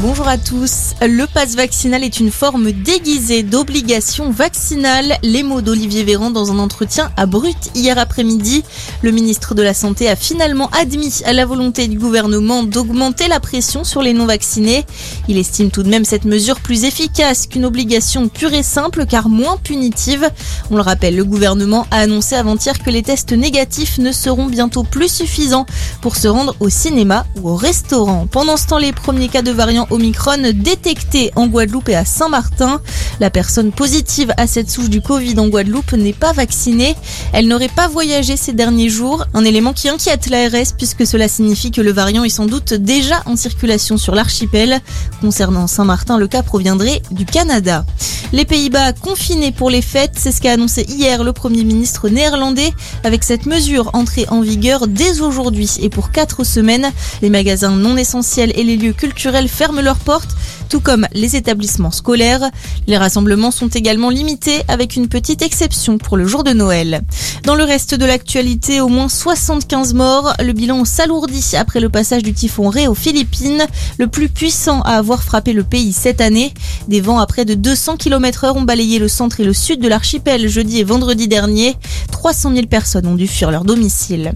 Bonjour à tous. Le passe vaccinal est une forme déguisée d'obligation vaccinale. Les mots d'Olivier Véran dans un entretien à Brut hier après-midi. Le ministre de la Santé a finalement admis à la volonté du gouvernement d'augmenter la pression sur les non-vaccinés. Il estime tout de même cette mesure plus efficace qu'une obligation pure et simple car moins punitive. On le rappelle, le gouvernement a annoncé avant-hier que les tests négatifs ne seront bientôt plus suffisants pour se rendre au cinéma ou au restaurant. Pendant ce temps, les premiers cas de variant Omicron détecté en Guadeloupe et à Saint-Martin. La personne positive à cette souche du Covid en Guadeloupe n'est pas vaccinée. Elle n'aurait pas voyagé ces derniers jours, un élément qui inquiète l'ARS puisque cela signifie que le variant est sans doute déjà en circulation sur l'archipel. Concernant Saint-Martin, le cas proviendrait du Canada. Les Pays-Bas confinés pour les fêtes, c'est ce qu'a annoncé hier le Premier ministre néerlandais. Avec cette mesure entrée en vigueur dès aujourd'hui et pour quatre semaines, les magasins non essentiels et les lieux culturels ferment leurs portes, tout comme les établissements scolaires. Les rassemblements sont également limités avec une petite exception pour le jour de Noël. Dans le reste de l'actualité, au moins 75 morts. Le bilan s'alourdit après le passage du typhon Ré aux Philippines, le plus puissant à avoir frappé le pays cette année. Des vents à près de 200 km heure ont balayé le centre et le sud de l'archipel jeudi et vendredi dernier. 300 000 personnes ont dû fuir leur domicile.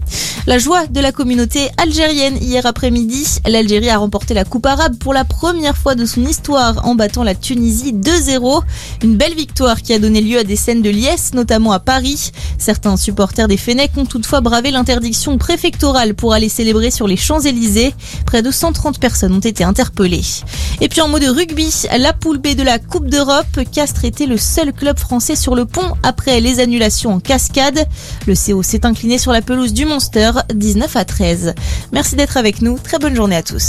La joie de la communauté algérienne hier après-midi. L'Algérie a remporté la Coupe arabe pour la première fois de son histoire en battant la Tunisie 2-0. Une belle victoire qui a donné lieu à des scènes de liesse, notamment à Paris. Certains supporters des Fennecs ont toutefois bravé l'interdiction préfectorale pour aller célébrer sur les Champs-Élysées. Près de 130 personnes ont été interpellées. Et puis en mot de rugby, la poule B de la Coupe d'Europe, Castres était le seul club français sur le pont après les annulations en cascade. Le CO s'est incliné sur la pelouse du Monster 19 à 13. Merci d'être avec nous, très bonne journée à tous.